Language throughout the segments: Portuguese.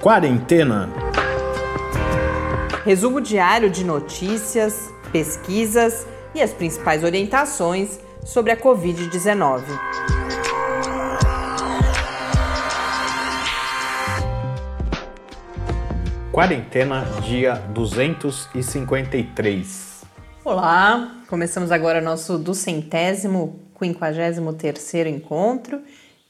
Quarentena. Resumo diário de notícias, pesquisas e as principais orientações sobre a Covid-19. Quarentena, dia 253. Olá, começamos agora nosso duzentésimo, quinquagésimo terceiro encontro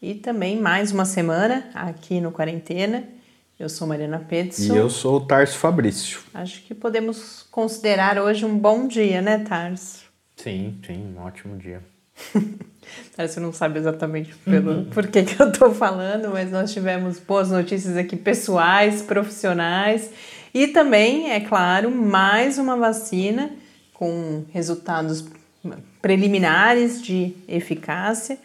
e também mais uma semana aqui no Quarentena. Eu sou Mariana Petson. E eu sou o Tarso Fabrício. Acho que podemos considerar hoje um bom dia, né, Tarso? Sim, sim, um ótimo dia. Tarso não sabe exatamente pelo, uhum. por que, que eu estou falando, mas nós tivemos boas notícias aqui pessoais, profissionais e também, é claro, mais uma vacina com resultados preliminares de eficácia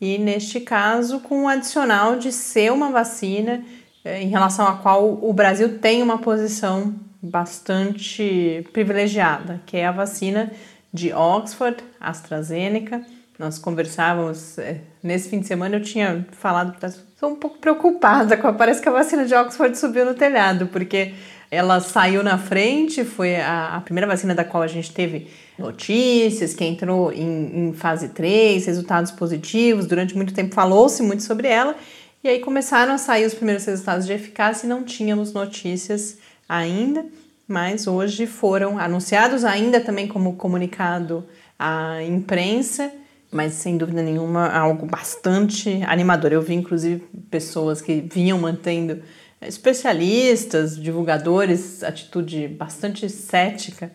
e, neste caso, com o adicional de ser uma vacina em relação à qual o Brasil tem uma posição bastante privilegiada, que é a vacina de Oxford, AstraZeneca. Nós conversávamos é, nesse fim de semana, eu tinha falado, estou um pouco preocupada com a, parece que a vacina de Oxford subiu no telhado, porque ela saiu na frente, foi a, a primeira vacina da qual a gente teve notícias, que entrou em, em fase 3, resultados positivos, durante muito tempo falou-se muito sobre ela, e aí começaram a sair os primeiros resultados de eficácia e não tínhamos notícias ainda, mas hoje foram anunciados ainda também como comunicado à imprensa, mas sem dúvida nenhuma algo bastante animador. Eu vi inclusive pessoas que vinham mantendo especialistas, divulgadores, atitude bastante cética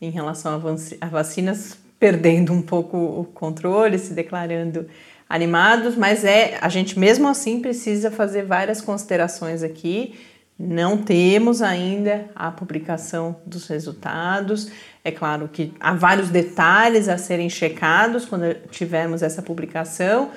em relação a vacinas, perdendo um pouco o controle, se declarando animados, mas é a gente mesmo assim precisa fazer várias considerações aqui. Não temos ainda a publicação dos resultados. É claro que há vários detalhes a serem checados quando tivermos essa publicação,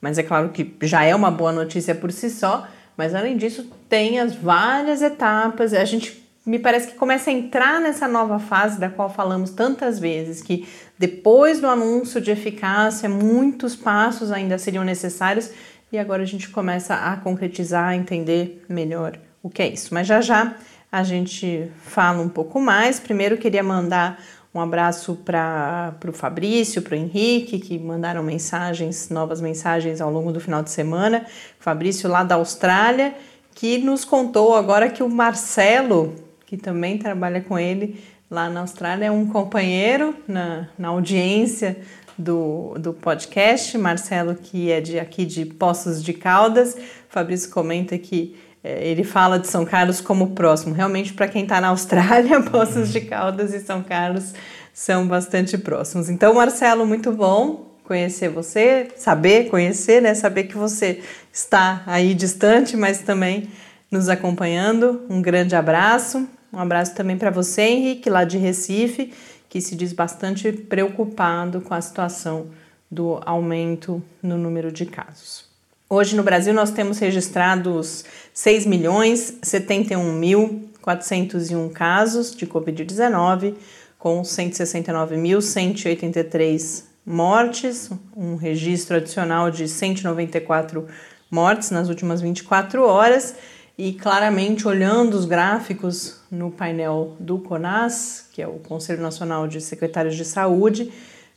mas é claro que já é uma boa notícia por si só. Mas além disso, tem as várias etapas. A gente me parece que começa a entrar nessa nova fase da qual falamos tantas vezes, que depois do anúncio de eficácia, muitos passos ainda seriam necessários e agora a gente começa a concretizar, a entender melhor o que é isso. Mas já já a gente fala um pouco mais. Primeiro queria mandar um abraço para o Fabrício, para o Henrique, que mandaram mensagens, novas mensagens ao longo do final de semana. Fabrício lá da Austrália, que nos contou agora que o Marcelo, que também trabalha com ele lá na Austrália, é um companheiro na, na audiência do, do podcast. Marcelo, que é de aqui de Poços de Caldas. Fabrício comenta que é, ele fala de São Carlos como próximo. Realmente, para quem está na Austrália, Poços de Caldas e São Carlos são bastante próximos. Então, Marcelo, muito bom conhecer você, saber conhecer, né? Saber que você está aí distante, mas também nos acompanhando. Um grande abraço. Um abraço também para você, Henrique, lá de Recife, que se diz bastante preocupado com a situação do aumento no número de casos. Hoje no Brasil nós temos registrados 6 milhões 71 mil 401 casos de Covid-19, com 169.183 mortes, um registro adicional de 194 mortes nas últimas 24 horas e claramente olhando os gráficos no painel do CONAS, que é o Conselho Nacional de Secretários de Saúde,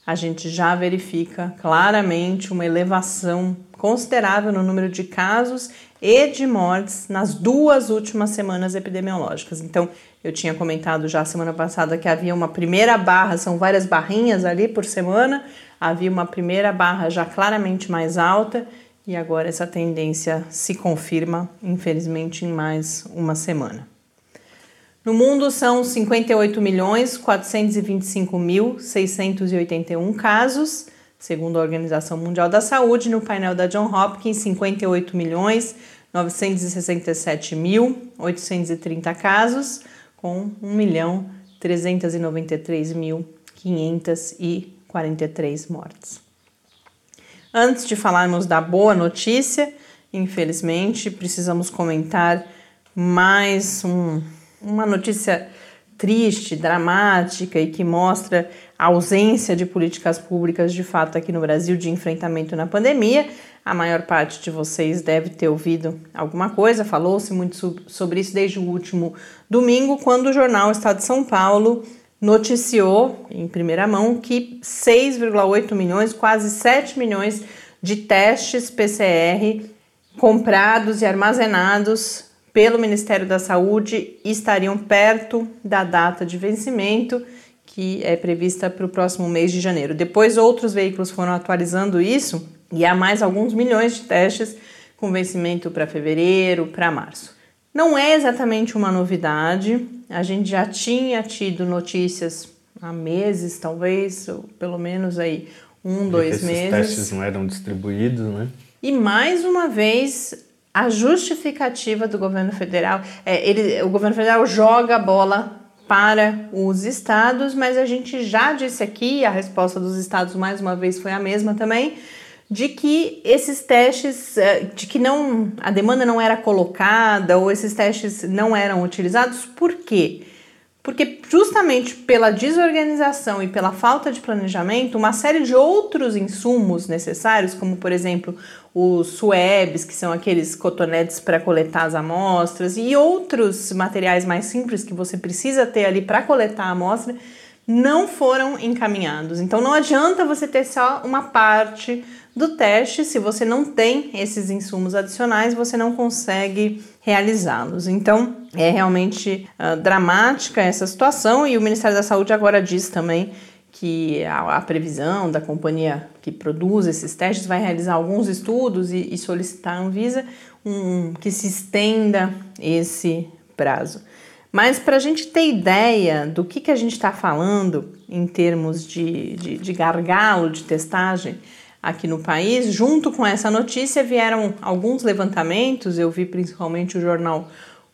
a gente já verifica claramente uma elevação considerável no número de casos e de mortes nas duas últimas semanas epidemiológicas. Então, eu tinha comentado já semana passada que havia uma primeira barra, são várias barrinhas ali por semana, havia uma primeira barra já claramente mais alta e agora essa tendência se confirma, infelizmente, em mais uma semana. No mundo são 58 milhões 425 mil 681 casos, segundo a Organização Mundial da Saúde, no painel da John Hopkins, 58 milhões 967 mil 830 casos, com 1 milhão 393 mil 543 mortes. Antes de falarmos da boa notícia, infelizmente, precisamos comentar mais um, uma notícia triste, dramática e que mostra a ausência de políticas públicas de fato aqui no Brasil de enfrentamento na pandemia. A maior parte de vocês deve ter ouvido alguma coisa, falou-se muito sobre isso desde o último domingo, quando o jornal Estado de São Paulo noticiou em primeira mão que 6,8 milhões, quase 7 milhões de testes PCR comprados e armazenados pelo Ministério da Saúde estariam perto da data de vencimento, que é prevista para o próximo mês de janeiro. Depois, outros veículos foram atualizando isso e há mais alguns milhões de testes com vencimento para fevereiro, para março. Não é exatamente uma novidade, a gente já tinha tido notícias há meses, talvez, ou pelo menos aí um, dois esses meses. Os testes não eram distribuídos, né? E mais uma vez, a justificativa do governo federal, é, ele, o governo federal joga a bola para os estados, mas a gente já disse aqui, a resposta dos estados mais uma vez foi a mesma também de que esses testes, eh, de que não a demanda não era colocada ou esses testes não eram utilizados, por quê? Porque justamente pela desorganização e pela falta de planejamento, uma série de outros insumos necessários, como por exemplo os swabs, que são aqueles cotonetes para coletar as amostras, e outros materiais mais simples que você precisa ter ali para coletar a amostra, não foram encaminhados. Então não adianta você ter só uma parte do teste, se você não tem esses insumos adicionais, você não consegue realizá-los. Então é realmente uh, dramática essa situação e o Ministério da Saúde agora diz também que a, a, previsão da companhia que produz esses testes vai realizar alguns estudos e, e solicitar à Anvisa um, que se estenda esse prazo. Mas para a gente ter ideia do que, que a gente está falando em termos de, de, de gargalo de testagem aqui no país, junto com essa notícia vieram alguns levantamentos, eu vi principalmente o jornal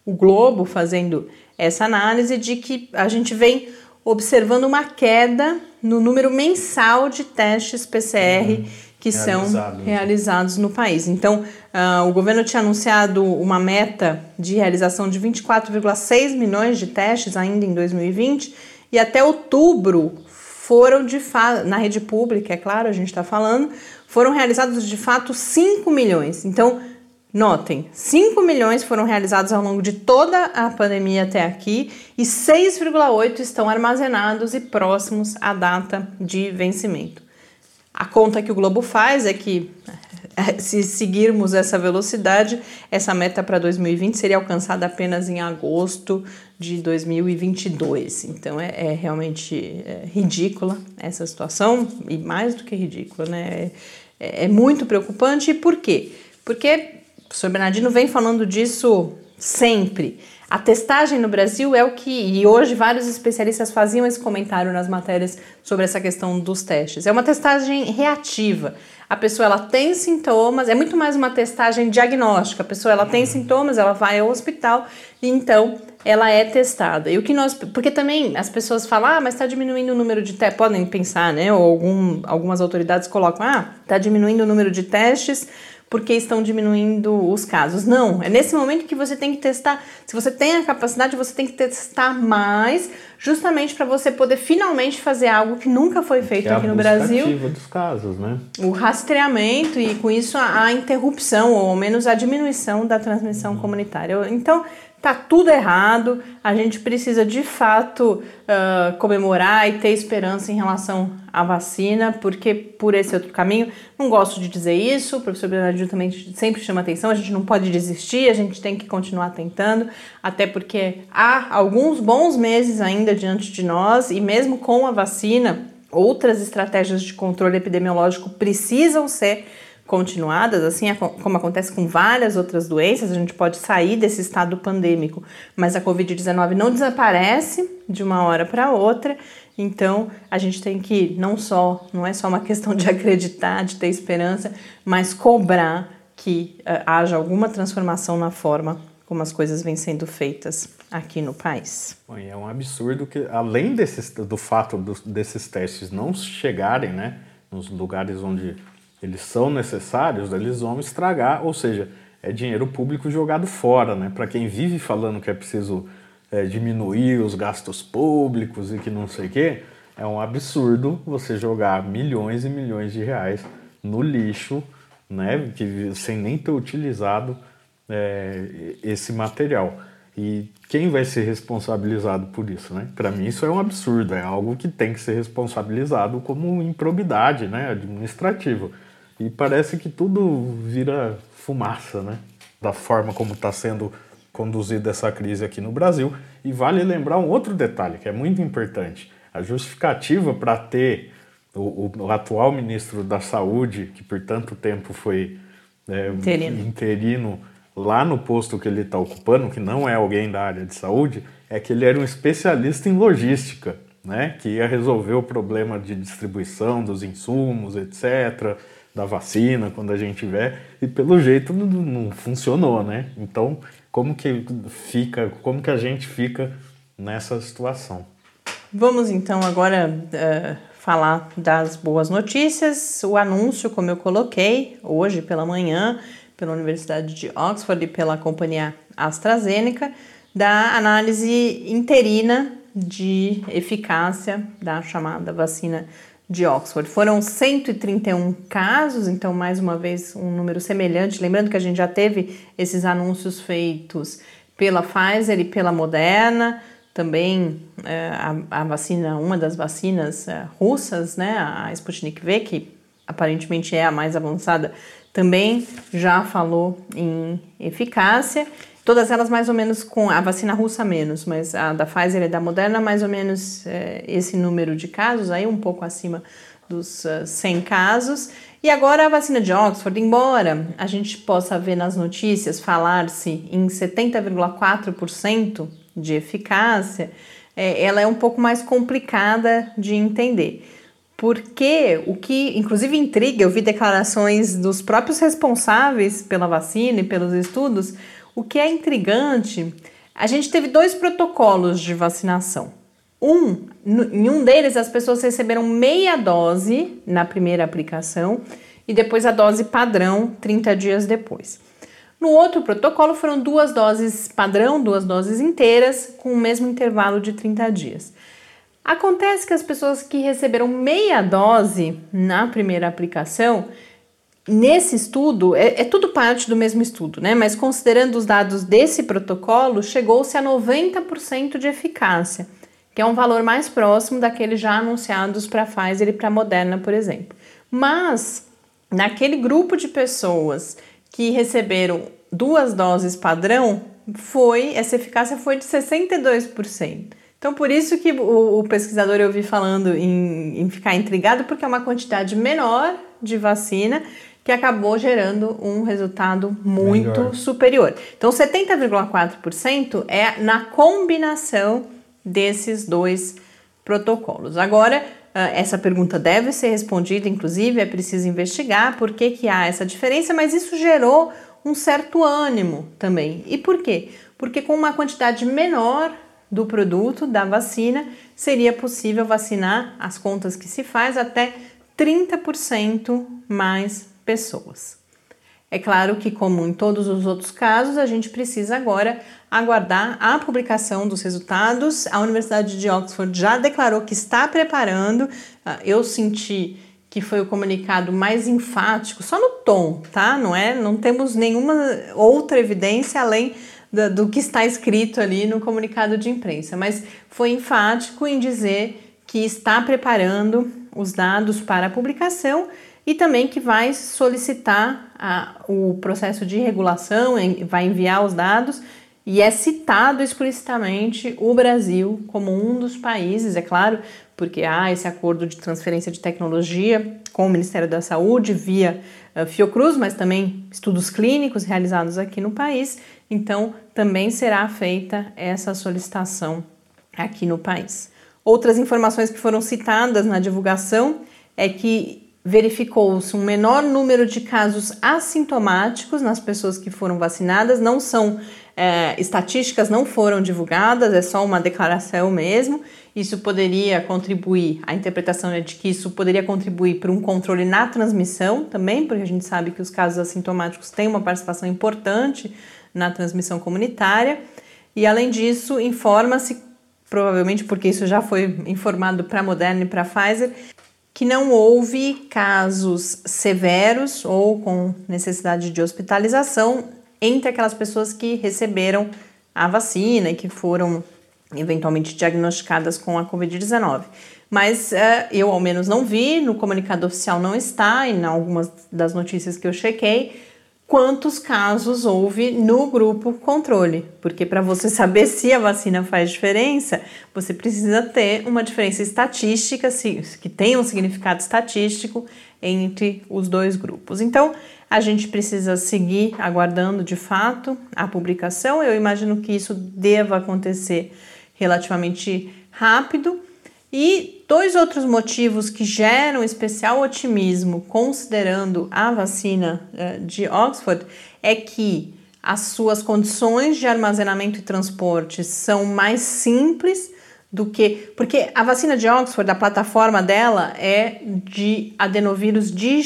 O Globo fazendo essa análise de que a gente vem observando uma queda no número mensal de testes PCR uhum. que Realizado. são realizados no país. Então, Uh, o governo tinha anunciado uma meta de realização de 24,6 milhões de testes ainda em 2020 e até outubro foram de fato, na rede pública, é claro, a gente está falando, foram realizados de fato 5 milhões. Então, notem, 5 milhões foram realizados ao longo de toda a pandemia até aqui e 6,8 estão armazenados e próximos à data de vencimento. A conta que o Globo faz é que se seguirmos essa velocidade, essa meta para 2020 seria alcançada apenas em agosto de 2022. Então é, é realmente é, ridícula essa situação e mais do que ridícula, né? É, é muito preocupante. E por quê? Porque o professor Bernardino vem falando disso sempre. A testagem no Brasil é o que, e hoje vários especialistas faziam esse comentário nas matérias sobre essa questão dos testes. É uma testagem reativa a pessoa ela tem sintomas, é muito mais uma testagem diagnóstica. A pessoa ela tem sintomas, ela vai ao hospital e então ela é testada. E o que nós, porque também as pessoas falam, ah, mas está diminuindo o número de testes, podem pensar, né? Ou algum, algumas autoridades colocam, ah, está diminuindo o número de testes porque estão diminuindo os casos. Não, é nesse momento que você tem que testar. Se você tem a capacidade, você tem que testar mais, justamente para você poder finalmente fazer algo que nunca foi feito é aqui no Brasil. dos casos, né? O rastreamento e com isso a, a interrupção ou ao menos a diminuição da transmissão uhum. comunitária. Então, Tá tudo errado, a gente precisa de fato uh, comemorar e ter esperança em relação à vacina, porque por esse outro caminho, não gosto de dizer isso, o professor Bernardino também sempre chama atenção, a gente não pode desistir, a gente tem que continuar tentando, até porque há alguns bons meses ainda diante de nós e mesmo com a vacina, outras estratégias de controle epidemiológico precisam ser continuadas, assim é como acontece com várias outras doenças, a gente pode sair desse estado pandêmico, mas a Covid-19 não desaparece de uma hora para outra, então a gente tem que não só, não é só uma questão de acreditar, de ter esperança, mas cobrar que uh, haja alguma transformação na forma como as coisas vêm sendo feitas aqui no país. É um absurdo que, além desses, do fato dos, desses testes não chegarem né, nos lugares onde eles são necessários, eles vão estragar, ou seja, é dinheiro público jogado fora, né? Para quem vive falando que é preciso é, diminuir os gastos públicos e que não sei o quê, é um absurdo você jogar milhões e milhões de reais no lixo né, que, sem nem ter utilizado é, esse material. E quem vai ser responsabilizado por isso, né? Para mim isso é um absurdo, é algo que tem que ser responsabilizado como improbidade, né, administrativa. E parece que tudo vira fumaça, né? Da forma como está sendo conduzida essa crise aqui no Brasil. E vale lembrar um outro detalhe que é muito importante: a justificativa para ter o, o, atual ministro da Saúde, que por tanto tempo foi é, interino. interino lá no posto que ele está ocupando, que não é alguém da área de saúde, é que ele era um especialista em logística, né? Que ia resolver o problema de distribuição dos insumos, etc., da vacina quando a gente tiver, e pelo jeito não, não funcionou, né? Então, como que fica, como que a gente fica nessa situação? Vamos então agora uh, falar das boas notícias. O anúncio, como eu coloquei hoje pela manhã, pela Universidade de Oxford e pela companhia AstraZeneca, da análise interina de eficácia da chamada vacina de Oxford. Foram 131 casos, então, mais uma vez, um número semelhante. Lembrando que a gente já teve esses anúncios feitos pela Pfizer e pela Moderna, também é, a, a, vacina, uma das vacinas é, russas, né, a Sputnik V, que aparentemente é a mais avançada, também já falou em eficácia. Todas elas mais ou menos com a vacina russa menos, mas a da Pfizer e da Moderna mais ou menos é, esse número de casos, aí um pouco acima dos uh, 100 casos. E agora a vacina de Oxford, embora a gente possa ver nas notícias falar-se em 70,4% de eficácia, é, ela é um pouco mais complicada de entender porque o que inclusive intriga, eu vi declarações dos próprios responsáveis pela vacina e pelos estudos, o que é intrigante, a gente teve dois protocolos de vacinação. Um, em um deles as pessoas receberam meia dose na primeira aplicação e depois a dose padrão 30 dias depois. No outro protocolo foram duas doses padrão, duas doses inteiras, com o mesmo intervalo de 30 dias. Acontece que as pessoas que receberam meia dose na primeira aplicação, nesse estudo, é, é, tudo parte do mesmo estudo, né? Mas considerando os dados desse protocolo, chegou-se a 90% de eficácia, que é um valor mais próximo daqueles já anunciados para Pfizer e para Moderna, por exemplo. Mas naquele grupo de pessoas que receberam duas doses padrão, foi essa eficácia foi de 62%. Então, por isso que o, o pesquisador eu vi falando em, em ficar intrigado, porque é uma quantidade menor de vacina que acabou gerando um resultado muito Melhor. superior. Então, 70,4% é na combinação desses dois protocolos. Agora, ah, essa pergunta deve ser respondida, inclusive é preciso investigar por que, que há essa diferença, mas isso gerou um certo ânimo também. E por quê? Porque com uma quantidade menor do produto, da vacina, seria possível vacinar, as contas que se faz, até 30% mais pessoas. É claro que, como em todos os outros casos, a gente precisa agora aguardar a publicação dos resultados. A Universidade de Oxford já declarou que está preparando. Ah, eu senti que foi o comunicado mais enfático, só no tom, tá? Não é? Não temos nenhuma outra evidência além do, do que está escrito ali no comunicado de imprensa, mas foi enfático em dizer que está preparando os dados para a publicação e também que vai solicitar a, o processo de regulação, vai enviar os dados e é citado explicitamente o Brasil como um dos países, é claro, porque há esse acordo de transferência de tecnologia com o Ministério da Saúde via uh, Fiocruz, mas também estudos clínicos realizados aqui no país então também será feita essa solicitação aqui no país. Outras informações que foram citadas na divulgação é que verificou-se um menor número de casos assintomáticos nas pessoas que foram vacinadas, não são é, estatísticas, não foram divulgadas, é só uma declaração mesmo. Isso poderia contribuir, a interpretação é de que isso poderia contribuir para um controle na transmissão também, porque a gente sabe que os casos assintomáticos têm uma participação importante na transmissão comunitária. E além disso, informa-se, provavelmente porque isso já foi informado para a Moderna e para a Pfizer, que não houve casos severos ou com necessidade de hospitalização entre aquelas pessoas que receberam a vacina e que foram eventualmente diagnosticadas com a Covid-19. Mas uh, eu, ao menos, não vi, no comunicado oficial não está, e em algumas das notícias que eu chequei, quantos casos houve no grupo controle. Porque para você saber se a vacina faz diferença, você precisa ter uma diferença estatística, que tenha um significado estatístico entre os dois grupos. Então, a gente precisa seguir aguardando de fato a publicação. Eu imagino que isso deva acontecer relativamente rápido. E dois outros motivos que geram especial otimismo considerando a vacina eh, de Oxford é que as suas condições de armazenamento e transporte são mais simples do que. Porque a vacina de Oxford, a plataforma dela é de adenovírus de,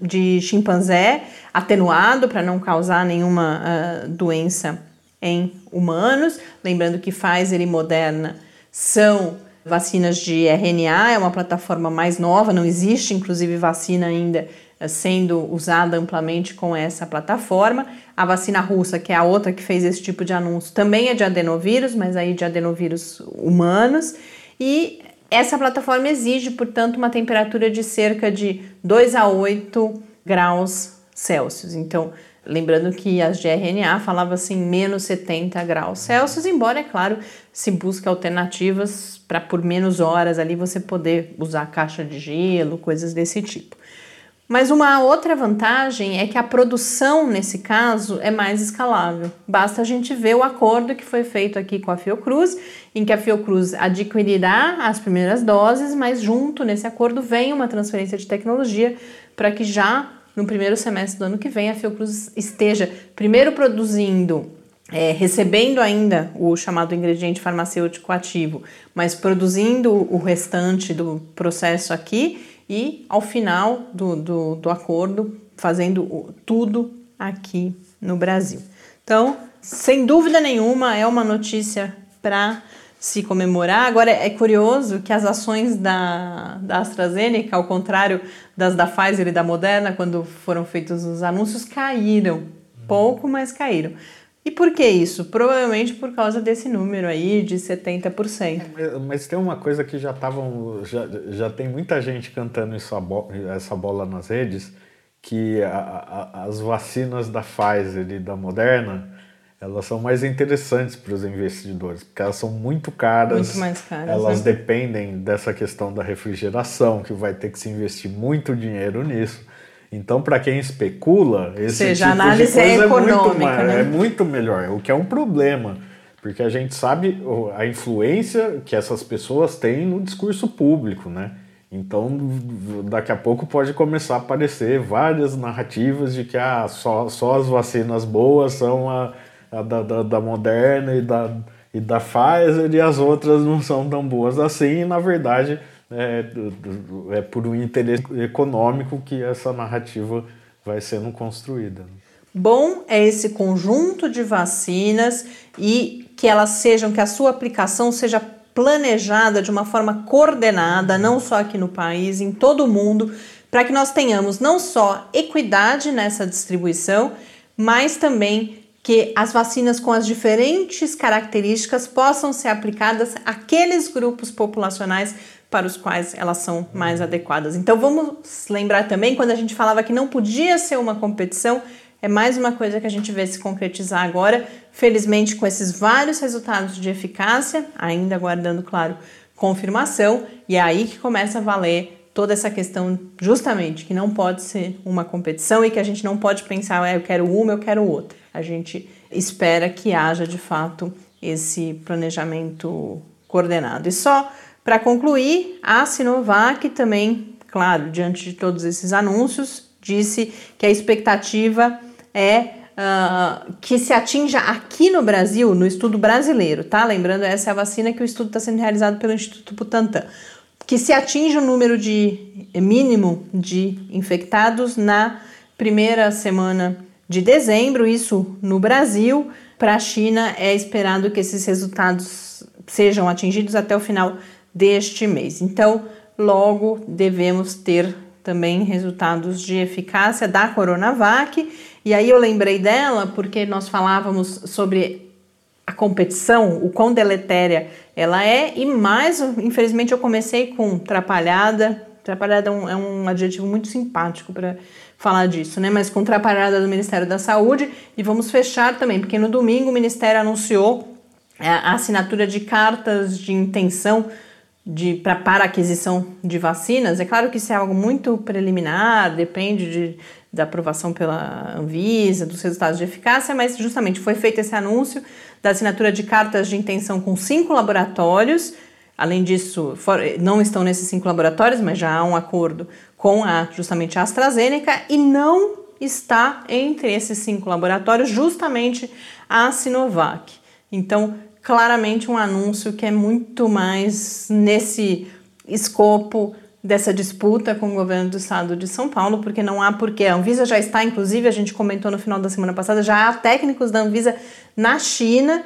de chimpanzé atenuado para não causar nenhuma uh, doença em humanos. Lembrando que Pfizer e Moderna são vacinas de RNA, é uma plataforma mais nova, não existe inclusive vacina ainda eh, sendo usada amplamente com essa plataforma. A vacina russa, que é a outra que fez esse tipo de anúncio, também é de adenovírus, mas aí de adenovírus humanos. E essa plataforma exige, portanto, uma temperatura de cerca de 2 a 8 graus Celsius. Então, Lembrando que as de RNA falavam assim menos 70 graus Celsius, embora, é claro, se busca alternativas para por menos horas ali você poder usar caixa de gelo, coisas desse tipo. Mas uma outra vantagem é que a produção, nesse caso, é mais escalável. Basta a gente ver o acordo que foi feito aqui com a Fiocruz, em que a Fiocruz adquirirá as primeiras doses, mas junto nesse acordo vem uma transferência de tecnologia para que já no primeiro semestre do ano que vem a Fiocruz esteja primeiro produzindo é, recebendo ainda o chamado ingrediente farmacêutico ativo, mas produzindo o restante do processo aqui e, ao final do, do, do acordo, fazendo tudo aqui no Brasil. Então, sem dúvida nenhuma, é uma notícia para se comemorar. Agora é curioso que as ações da, da AstraZeneca, ao contrário das da Pfizer e da Moderna, quando foram feitos os anúncios, caíram. Pouco, mas caíram. E por que isso? Provavelmente por causa desse número aí de 70%. É, mas tem uma coisa que já estavam. Já, já tem muita gente cantando bola, essa bola nas redes, que a, a, as vacinas da Pfizer e da Moderna elas são mais interessantes para os investidores, porque elas são muito caras. Muito mais caras. Elas né? dependem dessa questão da refrigeração, que vai ter que se investir muito dinheiro nisso. Então, para quem especula, esse seja, tipo análise de coisa é, econômica, é, muito, né? é muito melhor, o que é um problema, porque a gente sabe a influência que essas pessoas têm no discurso público, né? Então, daqui a pouco pode começar a aparecer várias narrativas de que ah, só, só as vacinas boas são a, a da, da, da, Moderna e da, e da Pfizer, e as outras não são tão boas assim, e na verdade é, é por um interesse econômico que essa narrativa vai sendo construída. Bom é esse conjunto de vacinas e que elas sejam, que a sua aplicação seja planejada de uma forma coordenada, não só aqui no país, em todo o mundo, para que nós tenhamos não só equidade nessa distribuição, mas também que as vacinas com as diferentes características possam ser aplicadas àqueles grupos populacionais para os quais elas são mais adequadas. Então vamos lembrar também quando a gente falava que não podia ser uma competição, é mais uma coisa que a gente vê se concretizar agora, felizmente com esses vários resultados de eficácia, ainda aguardando, claro, confirmação, e é aí que começa a valer toda essa questão justamente que não pode ser uma competição e que a gente não pode pensar, ah, eu quero uma, eu quero outra. A gente espera que haja de fato esse planejamento coordenado. E só para concluir, a Sinovac também, claro, diante de todos esses anúncios, disse que a expectativa é uh, que se atinja aqui no Brasil, no estudo brasileiro, tá? Lembrando, essa é a vacina que o estudo está sendo realizado pelo Instituto Butantan que se atinja o número de mínimo de infectados na primeira semana de dezembro, isso no Brasil. Para a China é esperado que esses resultados sejam atingidos até o final deste mês. Então, logo devemos ter também resultados de eficácia da Coronavac. E aí eu lembrei dela porque nós falávamos sobre a competição, o quão deletéria ela é, e mais, infelizmente, eu comecei com trapalhada. Trapalhada é um, é um adjetivo muito simpático para falar disso, né? Mas com trapalhada do Ministério da Saúde. E vamos fechar também, porque no domingo o Ministério anunciou é, a assinatura de cartas de intenção de, pra, para aquisição de vacinas. É claro que isso é algo muito preliminar, depende de, da aprovação pela Anvisa, dos resultados de eficácia, mas justamente foi feito esse anúncio da assinatura de cartas de intenção com cinco laboratórios. Além disso, não estão nesses cinco laboratórios, mas já há um acordo com a, justamente a AstraZeneca e não está entre esses cinco laboratórios justamente a Sinovac. Então, claramente um anúncio que é muito mais nesse escopo dessa disputa com o governo do estado de São Paulo, porque não há porquê. A Anvisa já está, inclusive, a gente comentou no final da semana passada, já há técnicos da Anvisa na China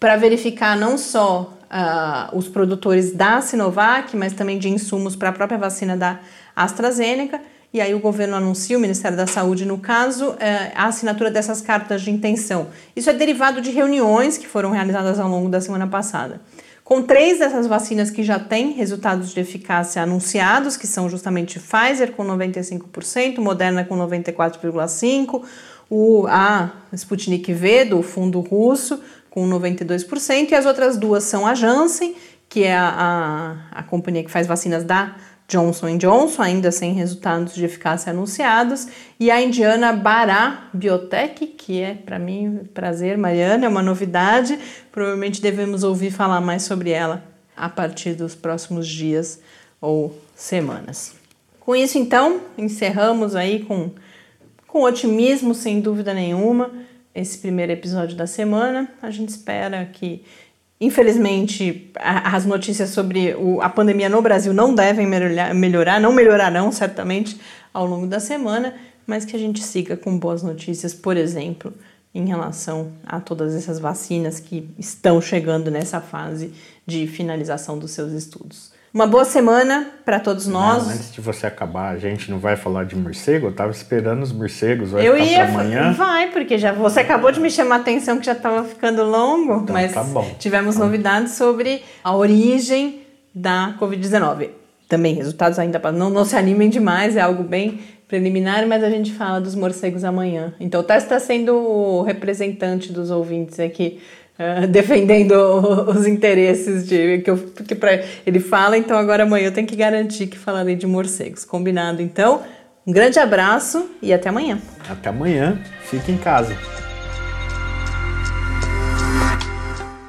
para verificar não só uh, os produtores da Sinovac, mas também de insumos para a própria vacina da AstraZeneca. E aí o governo anuncia, o Ministério da Saúde, no caso, é, a assinatura dessas cartas de intenção. Isso é derivado de reuniões que foram realizadas ao longo da semana passada. Com três dessas vacinas que já têm resultados de eficácia anunciados, que são justamente Pfizer com 95%, Moderna com 94,5%, o, a Sputnik V do fundo russo com 92%, e as outras duas são a Janssen, que é a, a, a companhia que faz vacinas da Johnson Johnson, ainda sem resultados de eficácia anunciados, e a indiana Bará Biotech, que é para mim prazer, Mariana, é uma novidade, provavelmente devemos ouvir falar mais sobre ela a partir dos próximos dias ou semanas. Com isso, então, encerramos aí com, com otimismo, sem dúvida nenhuma, esse primeiro episódio da semana. A gente espera que Infelizmente, as notícias sobre a pandemia no Brasil não devem melhorar, não melhorarão certamente ao longo da semana, mas que a gente siga com boas notícias, por exemplo, em relação a todas essas vacinas que estão chegando nessa fase de finalização dos seus estudos. Uma boa semana para todos nós. Não, antes de você acabar, a gente não vai falar de morcego? Eu tava esperando os morcegos, vai eu ia, amanhã? Vai, porque já você acabou de me chamar a atenção que já estava ficando longo, então, mas tá tivemos novidades sobre a origem da Covid-19. Também resultados ainda não, não se animem demais, é algo bem preliminar, mas a gente fala dos morcegos amanhã. Então o Tess está sendo o representante dos ouvintes aqui Uh, defendendo os interesses de que, eu, que pra, ele fala, então agora amanhã eu tenho que garantir que falarei de morcegos. Combinado? Então, um grande abraço e até amanhã. Até amanhã. Fique em casa.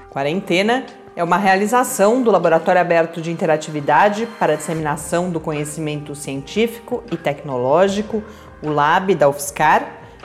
Quarentena é uma realização do Laboratório Aberto de Interatividade para a Disseminação do Conhecimento Científico e Tecnológico, o LAB da UFSCar,